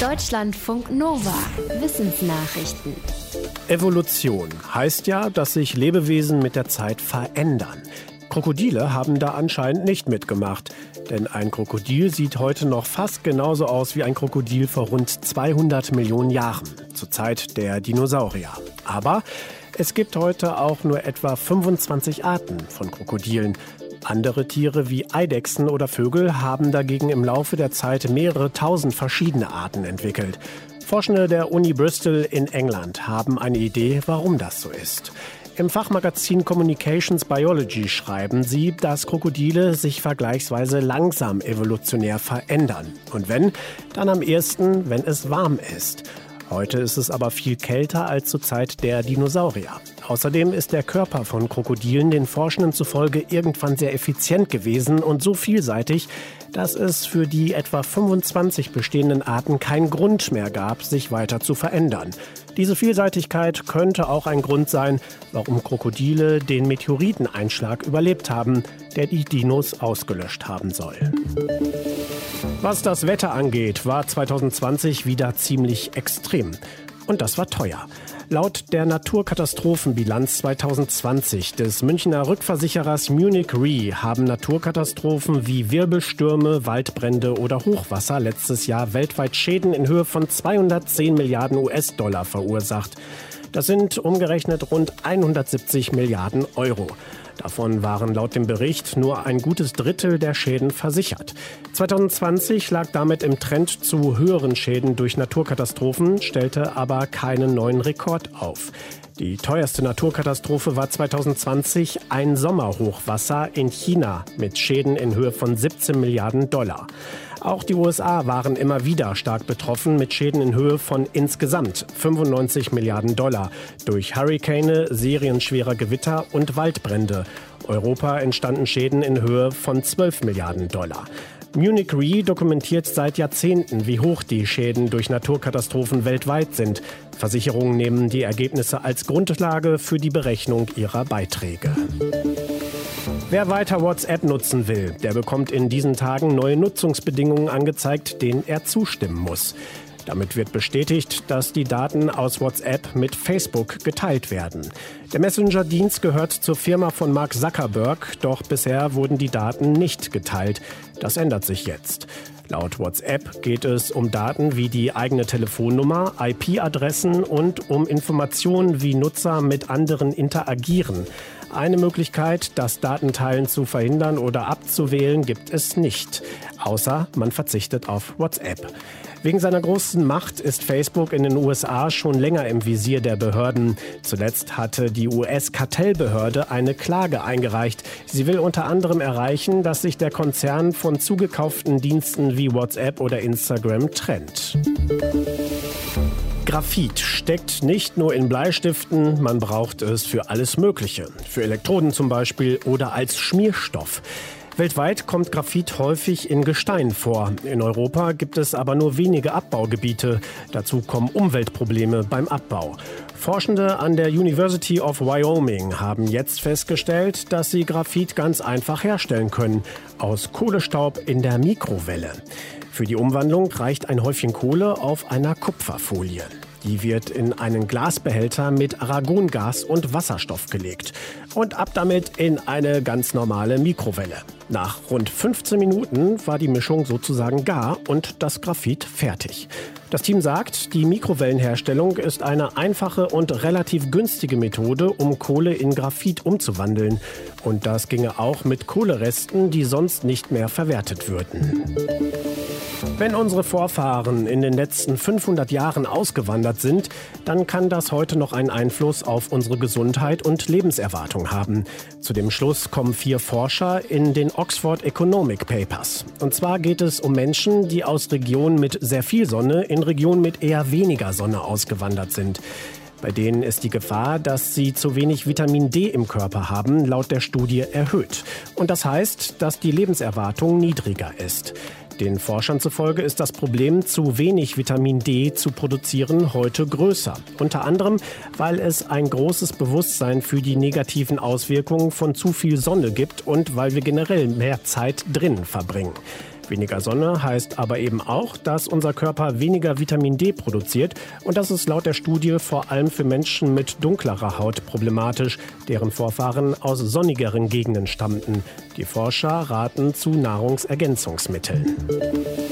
Deutschlandfunk Nova. Wissensnachrichten. Evolution heißt ja, dass sich Lebewesen mit der Zeit verändern. Krokodile haben da anscheinend nicht mitgemacht. Denn ein Krokodil sieht heute noch fast genauso aus wie ein Krokodil vor rund 200 Millionen Jahren, zur Zeit der Dinosaurier. Aber es gibt heute auch nur etwa 25 Arten von Krokodilen. Andere Tiere wie Eidechsen oder Vögel haben dagegen im Laufe der Zeit mehrere tausend verschiedene Arten entwickelt. Forschende der Uni Bristol in England haben eine Idee, warum das so ist. Im Fachmagazin Communications Biology schreiben sie, dass Krokodile sich vergleichsweise langsam evolutionär verändern. Und wenn, dann am ehesten, wenn es warm ist. Heute ist es aber viel kälter als zur Zeit der Dinosaurier. Außerdem ist der Körper von Krokodilen den Forschenden zufolge irgendwann sehr effizient gewesen und so vielseitig, dass es für die etwa 25 bestehenden Arten keinen Grund mehr gab, sich weiter zu verändern. Diese Vielseitigkeit könnte auch ein Grund sein, warum Krokodile den Meteoriteneinschlag überlebt haben, der die Dinos ausgelöscht haben soll. Was das Wetter angeht, war 2020 wieder ziemlich extrem. Und das war teuer. Laut der Naturkatastrophenbilanz 2020 des Münchner Rückversicherers Munich Re haben Naturkatastrophen wie Wirbelstürme, Waldbrände oder Hochwasser letztes Jahr weltweit Schäden in Höhe von 210 Milliarden US-Dollar verursacht. Das sind umgerechnet rund 170 Milliarden Euro. Davon waren laut dem Bericht nur ein gutes Drittel der Schäden versichert. 2020 lag damit im Trend zu höheren Schäden durch Naturkatastrophen, stellte aber keinen neuen Rekord auf. Die teuerste Naturkatastrophe war 2020 ein Sommerhochwasser in China mit Schäden in Höhe von 17 Milliarden Dollar. Auch die USA waren immer wieder stark betroffen mit Schäden in Höhe von insgesamt 95 Milliarden Dollar durch Hurrikane, serienschwerer Gewitter und Waldbrände. Europa entstanden Schäden in Höhe von 12 Milliarden Dollar. Munich Re dokumentiert seit Jahrzehnten, wie hoch die Schäden durch Naturkatastrophen weltweit sind. Versicherungen nehmen die Ergebnisse als Grundlage für die Berechnung ihrer Beiträge. Wer weiter WhatsApp nutzen will, der bekommt in diesen Tagen neue Nutzungsbedingungen angezeigt, denen er zustimmen muss. Damit wird bestätigt, dass die Daten aus WhatsApp mit Facebook geteilt werden. Der Messenger-Dienst gehört zur Firma von Mark Zuckerberg, doch bisher wurden die Daten nicht geteilt. Das ändert sich jetzt. Laut WhatsApp geht es um Daten wie die eigene Telefonnummer, IP-Adressen und um Informationen, wie Nutzer mit anderen interagieren. Eine Möglichkeit, das Datenteilen zu verhindern oder abzuwählen, gibt es nicht, außer man verzichtet auf WhatsApp. Wegen seiner großen Macht ist Facebook in den USA schon länger im Visier der Behörden. Zuletzt hatte die US-Kartellbehörde eine Klage eingereicht. Sie will unter anderem erreichen, dass sich der Konzern von zugekauften Diensten wie WhatsApp oder Instagram trennt. Graphit steckt nicht nur in Bleistiften, man braucht es für alles Mögliche. Für Elektroden zum Beispiel oder als Schmierstoff. Weltweit kommt Graphit häufig in Gestein vor. In Europa gibt es aber nur wenige Abbaugebiete. Dazu kommen Umweltprobleme beim Abbau. Forschende an der University of Wyoming haben jetzt festgestellt, dass sie Graphit ganz einfach herstellen können. Aus Kohlestaub in der Mikrowelle. Für die Umwandlung reicht ein Häufchen Kohle auf einer Kupferfolie. Die wird in einen Glasbehälter mit Aragongas und Wasserstoff gelegt und ab damit in eine ganz normale Mikrowelle. Nach rund 15 Minuten war die Mischung sozusagen gar und das Graphit fertig. Das Team sagt, die Mikrowellenherstellung ist eine einfache und relativ günstige Methode, um Kohle in Graphit umzuwandeln. Und das ginge auch mit Kohleresten, die sonst nicht mehr verwertet würden. Wenn unsere Vorfahren in den letzten 500 Jahren ausgewandert sind, dann kann das heute noch einen Einfluss auf unsere Gesundheit und Lebenserwartung haben. Zu dem Schluss kommen vier Forscher in den Oxford Economic Papers. Und zwar geht es um Menschen, die aus Regionen mit sehr viel Sonne in Regionen mit eher weniger Sonne ausgewandert sind. Bei denen ist die Gefahr, dass sie zu wenig Vitamin D im Körper haben, laut der Studie erhöht. Und das heißt, dass die Lebenserwartung niedriger ist. Den Forschern zufolge ist das Problem, zu wenig Vitamin D zu produzieren, heute größer. Unter anderem, weil es ein großes Bewusstsein für die negativen Auswirkungen von zu viel Sonne gibt und weil wir generell mehr Zeit drin verbringen. Weniger Sonne heißt aber eben auch, dass unser Körper weniger Vitamin D produziert und das ist laut der Studie vor allem für Menschen mit dunklerer Haut problematisch, deren Vorfahren aus sonnigeren Gegenden stammten. Die Forscher raten zu Nahrungsergänzungsmitteln.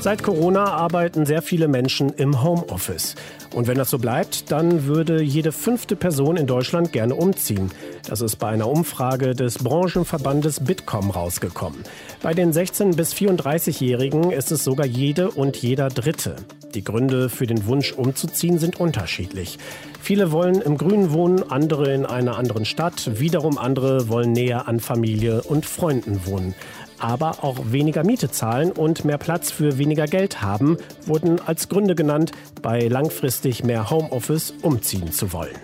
Seit Corona arbeiten sehr viele Menschen im Homeoffice. Und wenn das so bleibt, dann würde jede fünfte Person in Deutschland gerne umziehen. Das ist bei einer Umfrage des Branchenverbandes Bitkom rausgekommen. Bei den 16- bis 34-Jährigen ist es sogar jede und jeder Dritte. Die Gründe für den Wunsch umzuziehen sind unterschiedlich. Viele wollen im Grünen wohnen, andere in einer anderen Stadt, wiederum andere wollen näher an Familie und Freunden wohnen aber auch weniger Miete zahlen und mehr Platz für weniger Geld haben, wurden als Gründe genannt, bei langfristig mehr Homeoffice umziehen zu wollen.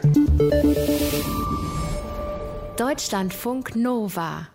Deutschlandfunk Nova